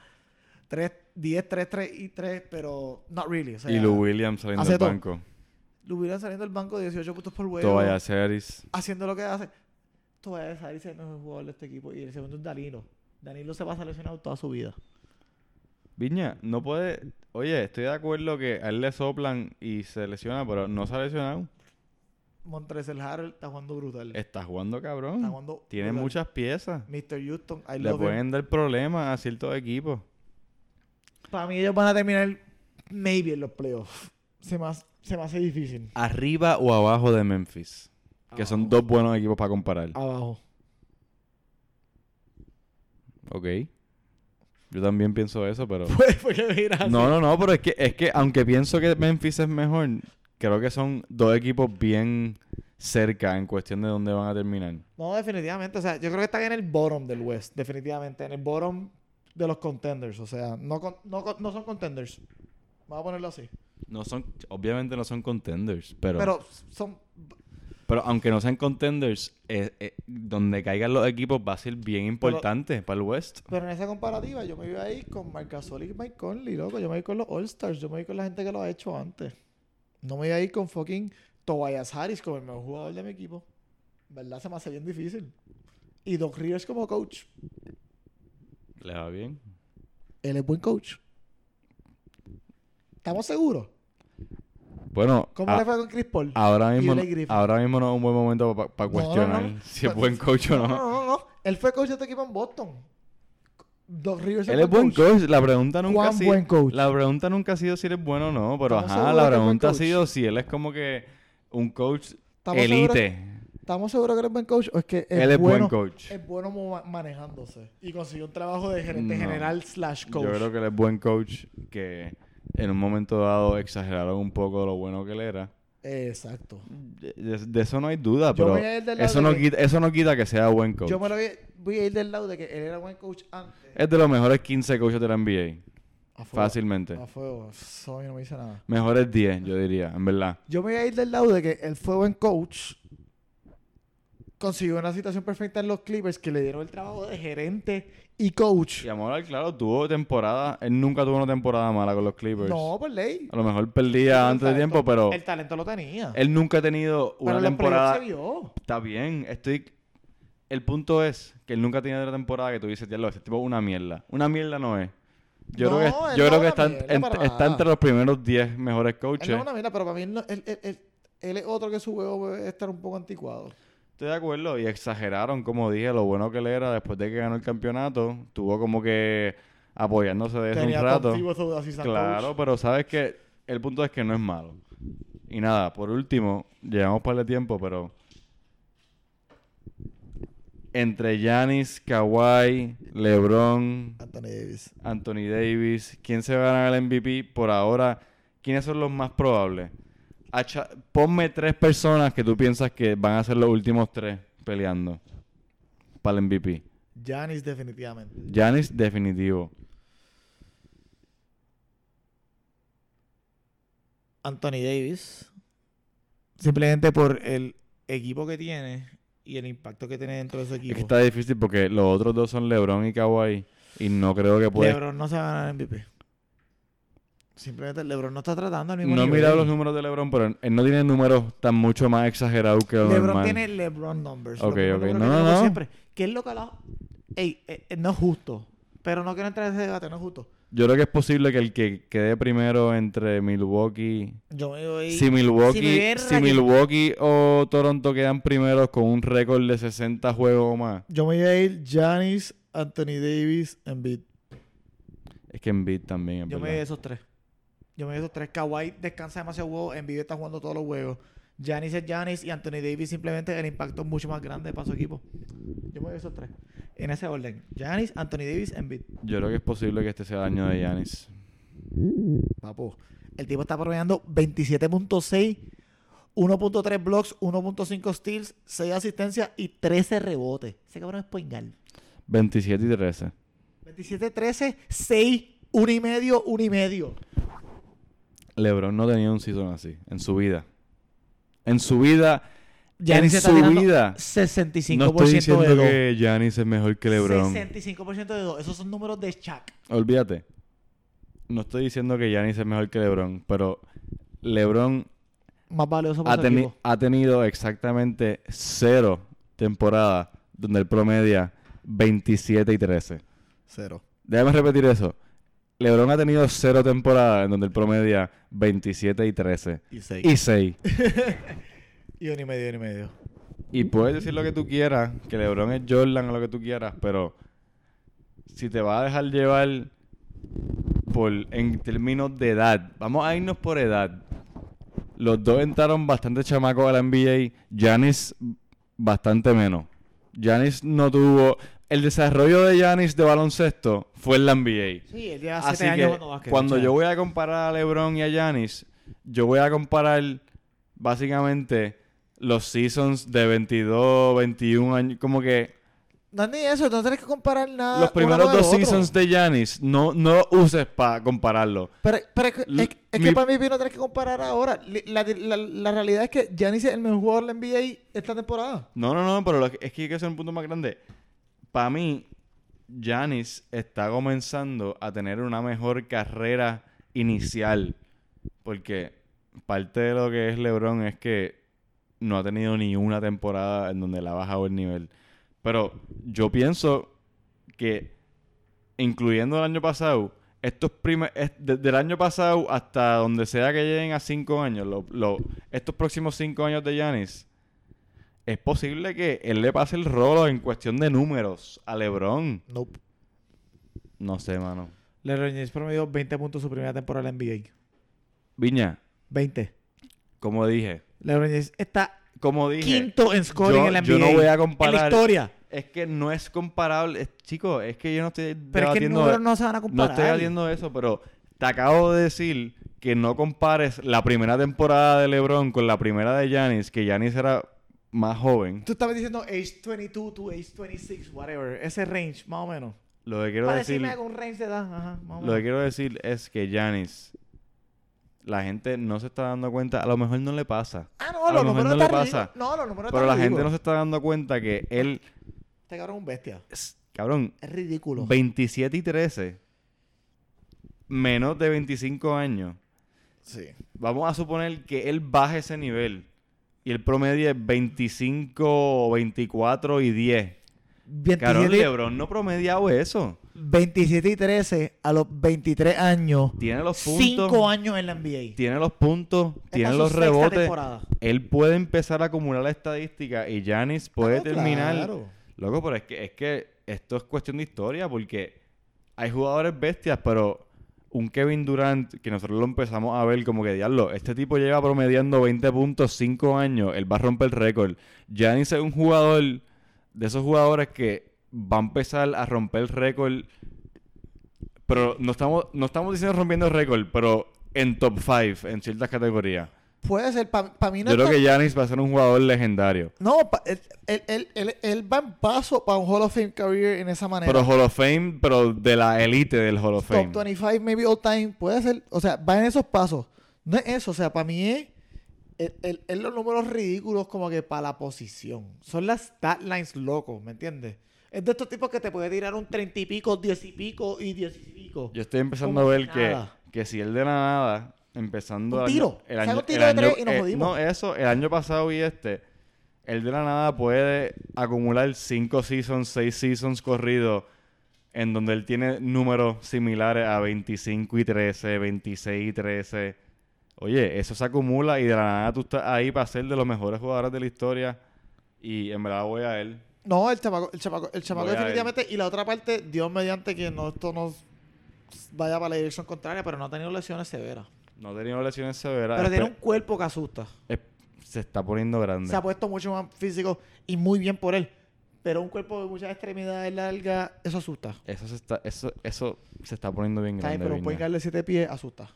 3, 10, 3, 3 y 3, pero not really. O sea, y Lou Williams saliendo del banco. Lou Williams saliendo del banco 18 puntos por juego. Tobias Harris. haciendo lo que hace. Tobias Harris es el mejor jugador de este equipo. Y el segundo es Danilo. Danilo se va a seleccionar toda su vida. Viña, no puede. Oye, estoy de acuerdo que a él le soplan y se lesiona, pero no se ha lesionado. Montrezl Harrell está jugando brutal. Está jugando Está cabrón. jugando Tiene brutal. muchas piezas. Mr. Houston, I Le love him. pueden dar problemas a ciertos equipos. Para mí ellos van a terminar maybe en los playoffs. Se me, hace- se me hace difícil. Arriba o abajo de Memphis. Que son dos buenos equipos para comparar. Abajo. Ok. Yo también pienso eso, pero... Pues, porque mira, No, no, no, pero es que, es que aunque pienso que Memphis es mejor, creo que son dos equipos bien cerca en cuestión de dónde van a terminar. No, definitivamente. O sea, yo creo que están en el bottom del West. Definitivamente. En el bottom de los contenders. O sea, no, con- no, no son contenders. Vamos a ponerlo así. No son, obviamente no son contenders, pero, Pero son. Pero aunque no sean contenders, eh, eh, donde caigan los equipos va a ser bien importante para el West. Pero en esa comparativa, yo me iba a ir con Marc Gasol y Mike Conley, loco. Yo me ir con los All-Stars. Yo me ir con la gente que lo ha hecho antes. No me iba a ir con fucking Tobias Harris como el mejor jugador de mi equipo. ¿Verdad? Se me hace bien difícil. Y Doc Rivers como coach. ¿Le va bien? Él es buen coach. ¿Estamos seguros? Bueno, ¿Cómo a- le fue con Chris Paul? ahora, mismo, ahora mismo no es un buen momento para No, no, cuestionar no. si es buen coach o No, no. no, no, no. Él fue coach de tu equipo en Boston. Doc Rivers Él es buen coach. La pregunta nunca ha ¿Cuán sido... buen coach? La pregunta nunca ha sido si él es bueno o no, pero ¿Estamos ajá, la pregunta ha coach? sido si él es como que un coach ¿Estamos seguros- elite. ¿Estamos seguros que él es buen coach o es que es Él es bueno, buen coach. es bueno manejándose y consiguió un trabajo de gerente No. general slash coach? Yo creo que él es buen coach que en un momento dado exageraron un poco lo bueno que él era. Exacto. De, eso no hay duda, Yo pero eso no, que- quita, eso no quita que sea buen coach. Yo me lo voy, voy a ir del lado de que él era buen coach antes. Es de los mejores 15 coaches de la NBA. A fuego. Fácilmente. A fuego. Eso no me dice nada. Mejores 10, yo diría, en verdad. Yo me voy a ir del lado de que él fue buen coach. Consiguió una situación perfecta en los Clippers que le dieron el trabajo de gerente y coach. Y amor, claro, tuvo temporada. Él nunca tuvo una temporada mala con los Clippers. No, por ley. A lo mejor perdía antes de tiempo, pero El talento lo tenía. él nunca ha tenido Pero una los temporada. se vio. Está bien, estoy. El punto es que él nunca ha tenido una temporada que tú dices, diablo, ese tipo una mierda. Una mierda no es. Yo No, creo él que, no creo está, en- entre los primeros 10 mejores Él coaches. no es una mierda, pero para mí él, él- él- él- él es otro que su juego puede estar un poco anticuado. Estoy de acuerdo. Y exageraron, como dije, lo bueno que él era después de que ganó el campeonato. Tuvo como que apoyándose de eso un Tenía rato. Claro, coach. pero sabes que el punto es que no es malo. Y nada, por último, llevamos par de tiempo, pero entre Giannis, Kawhi, LeBron, Anthony Davis. Anthony Davis, ¿quién se va a ganar el MVP? Por ahora, ¿quiénes son los más probables? Acha- ponme tres personas que tú piensas que van a ser los últimos tres peleando para el MVP. Giannis definitivamente. Giannis, definitivo. Anthony Davis. Simplemente por el equipo que tiene y el impacto que tiene dentro de su Es equipo. que está difícil porque los otros dos son LeBron y Kawhi. Y no creo que pueda. LeBron no se va a ganar MVP. Simplemente LeBron no está tratando al mismo No he nivel. mirado los números de LeBron, pero él no tiene números tan mucho más exagerados que lo LeBron normal. tiene LeBron numbers. Ok, los ok. No, no, no. Siempre. ¿Qué es lo que. Ey, eh, eh, no es justo. Pero no quiero entrar en ese debate, no es justo. Yo creo que es posible que el que quede primero entre Milwaukee. Yo me voy... Si Milwaukee, si me Milwaukee o Toronto quedan primeros con un récord de 60 juegos o más. Yo me voy a ir Giannis, Anthony Davis, Embiid. Es que Embiid también es Yo me voy a esos tres. Yo me a esos tres. Kawhi descansa demasiado juegos. Embiid está jugando todos los juegos. Giannis es Giannis y Anthony Davis simplemente el impacto es mucho más grande para su equipo. Yo me voy a esos tres. En ese orden. Giannis, Anthony Davis, Embiid. Yo creo que es posible que este sea el año de Giannis. Papo. El tipo está promediando 27.6, 1.3 blocks, 1.5 steals, 6 asistencias y 13 rebotes. Ese cabrón es poingal. 27 y 13. 27, 13, 6, 1 y medio, 1 y medio. LeBron no tenía un season así en su vida. En su vida. Giannis en su vida. 65% No estoy diciendo de 2. que Giannis es mejor que LeBron. 65% de 2. Esos son números de Shaq. Olvídate. No estoy diciendo que Giannis es mejor que LeBron, pero LeBron Más valioso para ha, su teni- equipo. ha tenido exactamente cero temporadas donde él promedia 27 y 13. Cero. Déjame repetir eso. LeBron ha tenido cero temporadas en donde él promedia 27 y 13. Y 6. Y 6. Y 1 y medio, 1 y medio. Y puedes decir lo que tú quieras, que LeBron es Jordan o lo que tú quieras, pero si te vas a dejar llevar por en términos de edad, vamos a irnos por edad. Los dos entraron bastante chamacos a la NBA, Giannis bastante menos. Giannis no tuvo el desarrollo de Giannis de baloncesto fue en la NBA. Sí, él lleva Así siete que años cuando yo voy a comparar a LeBron y a Giannis, yo voy a comparar básicamente los seasons de 22, 21 años, como que No ni eso, no tienes que comparar nada. los primeros dos otro. seasons de Giannis no, no lo uses para compararlo. Pero, pero es, que- L- es, es mi- que para mí no tienes que comparar ahora. La, la, la realidad es que Giannis es el mejor jugador de la NBA esta temporada. No, no, no, pero es que hay que hacer un punto más grande. Para mí, Giannis está comenzando a tener una mejor carrera inicial. Porque parte de lo que es LeBron es que no ha tenido ni una temporada en donde le ha bajado el nivel. Pero yo pienso que, incluyendo el año pasado, estos primer, es- desde el año pasado hasta donde sea que lleguen a cinco años, estos próximos cinco años de Giannis, es posible que él le pase el rolo en cuestión de números a LeBron. Nope. No sé, mano. LeBron James promedió 20 puntos su primera temporada en la NBA. Viña, 20. como dije, LeBron James está como dije, quinto en scoring yo- en la NBA. yo no voy a En la comparar- historia. es que no es comparable. Es- Chicos, es que yo no estoy Pero es que números no se van a No comparar. estoy diciendo eso, pero te acabo de decir que no compares la primera temporada de LeBron con la primera de Giannis, que Giannis era más joven. Tú estabas diciendo age 22 to age 26, whatever. Ese range, más o menos. Lo que quiero Para decir, decirme un range de edad. Ajá, más o lo que quiero decir es que Giannis, la gente no se está dando cuenta, a lo mejor no le pasa, Ah, no, a los lo mejor números no le pasa. No, los números pero la gente no se está dando cuenta que él, Este cabrón es un bestia. es- cabrón, Es ridículo. 27 y 13, menos de 25 años. Sí. Vamos a suponer que él baje ese nivel y el promedio es 25, 24 y 10. Cabrón, 27, LeBron no promediado eso. 27 y 13 a los 23 años. Tiene los puntos. 5 años en la NBA. Tiene los puntos, Esta tiene los rebotes. temporada. Él puede empezar a acumular la estadística y puede Ah, no, terminar. claro. Loco, pero es que, es que esto es cuestión de historia porque hay jugadores bestias, pero un Kevin Durant, que nosotros lo empezamos a ver como que, diablo, este tipo lleva promediando 20 puntos 5 años, él va a romper el récord. Giannis es un jugador de esos jugadores que va a empezar a romper el récord, pero no estamos, no estamos diciendo rompiendo el récord, pero en top 5 en ciertas categorías. Puede ser, para mí no Yo creo que Giannis va a ser un jugador legendario. No, pa- él, él, él, él- va en paso para un Hall of Fame career en esa manera. Pero Hall of Fame, pero de la élite del Hall of Fame. Top 25, maybe all time. Puede ser, o sea, va en esos pasos. No es eso, o sea, para mí es, es los números ridículos como que para la posición. Son las stat lines locos, ¿me entiendes? Es de estos tipos que te puede tirar un 30 y pico, 10 y pico y 10 y pico. Yo estoy empezando Como a ver que, que si él de la nada, empezando Un el tiro. año, el año, tiro el de tres año- y nos eh, no, eso, el año pasado y este, él de la nada puede acumular 5 seasons, 6 seasons corridos en donde él tiene números similares a 25 y 13, 26 y 13. Oye, eso se acumula y de la nada tú estás ahí para ser de los mejores jugadores de la historia y en verdad voy a él. No, el chamaco, el chamaco, el chamaco definitivamente. Y la otra parte, Dios mediante que no, esto no vaya para la dirección contraria, pero no ha tenido lesiones severas. No ha tenido lesiones severas. Pero tiene un cuerpo que asusta. es- se está poniendo grande. Se ha puesto mucho más físico y muy bien por él. Pero un cuerpo de muchas extremidades largas, eso asusta. Eso se está, eso, eso se está poniendo bien grande. Pero un guard de 7 pies asusta.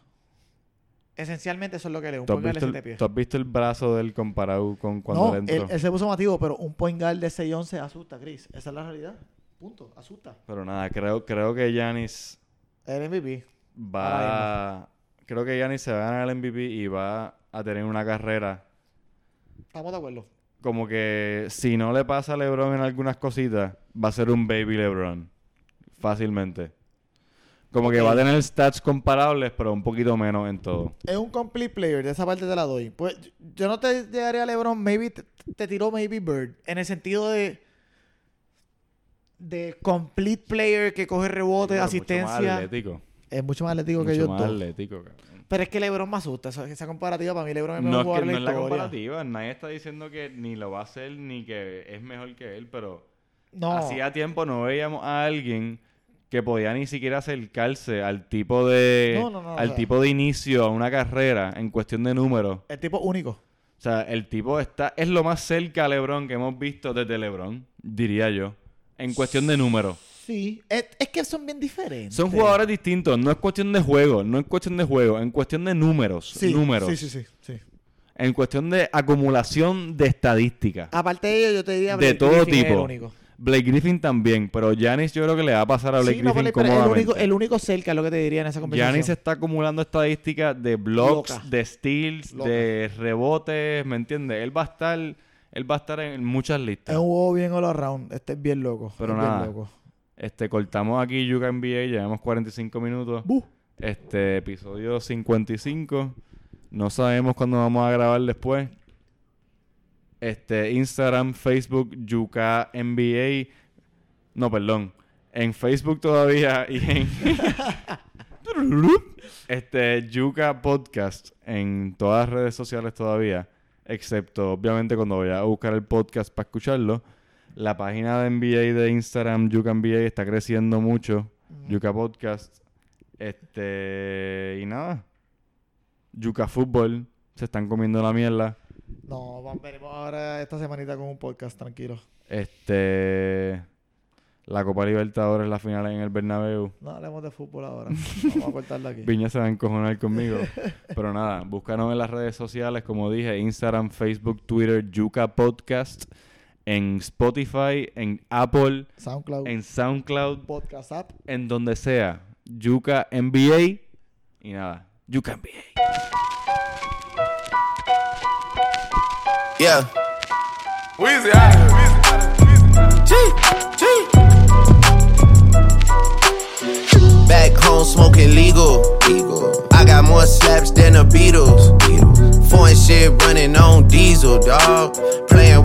Esencialmente eso es lo que le un ¿Tú has, point guard de visto 7 el, pies. tú has visto el brazo de él comparado con cuando no, él él, entró? él se puso mativo, pero un point guard de 6'11 asusta, Chris. Esa es la realidad. Punto. Asusta. Pero nada, creo, creo que Giannis El MVP. va... Creo que Giannis se va a ganar el MVP y va a tener una carrera Estamos de acuerdo. como que si no le pasa a LeBron en algunas cositas, va a ser un baby LeBron. Fácilmente. Como que va a tener stats comparables, pero un poquito menos en todo. Es un complete player, de esa parte te la doy. Pues yo no te llegaría a LeBron, maybe te, te tiró maybe Bird, en el sentido de de complete player que coge rebote, Pero Mucho más asistencia. atlético. Es mucho más atlético que Mucho yo más dos. atlético, cabrón. Pero es que LeBron me asusta, esa, esa comparativa para mí LeBron es el No mejor es, que, jugador no de es la la historia. comparativa. Nadie está diciendo que ni lo va a hacer ni que es mejor que él, pero No, hacía tiempo no veíamos a alguien que podía ni siquiera acercarse al tipo de No, no, no, o al sea- tipo de inicio a una carrera en cuestión de números. el tipo único. O sea, el tipo está es lo más cerca a LeBron que hemos visto desde LeBron, diría yo. En cuestión de números. Sí, es, es que son bien diferentes. Son jugadores distintos. No es cuestión de juego. No es cuestión de juego. En cuestión de números. Sí, números. Sí, sí, sí, sí. En cuestión de acumulación de estadística. Aparte de ello, yo te diría De Blake todo Griffin es tipo. el único. Blake Griffin también. Pero Giannis yo creo que le va a pasar a Blake Sí, no, Griffin pero- pero el único, el único cerca es lo que te diría en esa conversación. Giannis está acumulando estadísticas de blocks, Loca. de steals, Loca. de rebotes, ¿me entiendes? Él va a estar, él va a estar en muchas listas. Es un juego bien all around. Este es bien loco. Pero es bien nada. loco. Este, cortamos aquí Yuka NBA, llevamos 45 minutos. Este, episodio 55. No sabemos cuándo vamos a grabar después. Este, Instagram, Facebook, Yuka NBA. No, perdón. En Facebook todavía y en. este, Yuka Podcast en todas las redes sociales todavía. Excepto, obviamente, cuando voy a buscar el podcast para escucharlo. La página de NBA de Instagram, Yuka NBA, está creciendo mucho. Yuka Podcast. Este. Y nada. Yuka Fútbol. Se están comiendo la mierda. No, vamos, venimos ahora esta semanita con un podcast, tranquilo. Este. La Copa Libertadores, la final en el Bernabéu. No hablemos de fútbol ahora. Vamos a cortarla aquí. Viña se va a encojonar conmigo. Pero nada, búscanos en las redes sociales, como dije, Instagram, Facebook, Twitter, Yuka Podcast, en Spotify, en Apple, SoundCloud, en SoundCloud, podcast app. en donde sea. Yuka NBA. Y nada, Yuka NBA. Yeah. Weezy out of here. G, G. Back home smoking legal. legal. I got more slaps than the Beatles. Beatles. Foreign shit running on diesel, dog.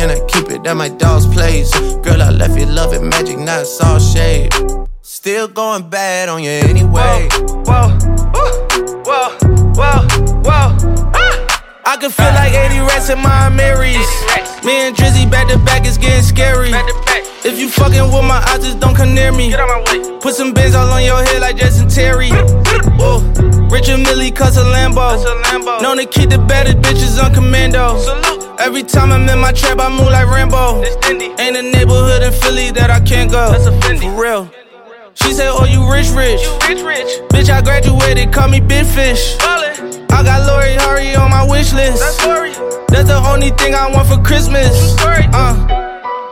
and I keep it at my dog's place. Girl, I left you love it magic, not all shade. Still going bad on you anyway. Whoa, whoa, whoa, whoa, whoa. Ah! I can feel like 80 rats in my Marys. Me and Drizzy back to back is getting scary. If you fucking with my eyes, just don't come near me. Get out my way. Put some bins all on your head like Jason Terry. Whoa. Richard Millie cuss a Lambo. Known to keep the baddest bitches on commando. Salute. Every time I'm in my trap, I move like Rambo. Ain't a neighborhood in Philly that I can't go. That's a. For real. She said, Oh, you rich, rich. You rich, rich. Bitch, I graduated, call me Big Fish. Ballin'. I got Lori Hurry on my wish list. That's. That's the only thing I want for Christmas. Uh.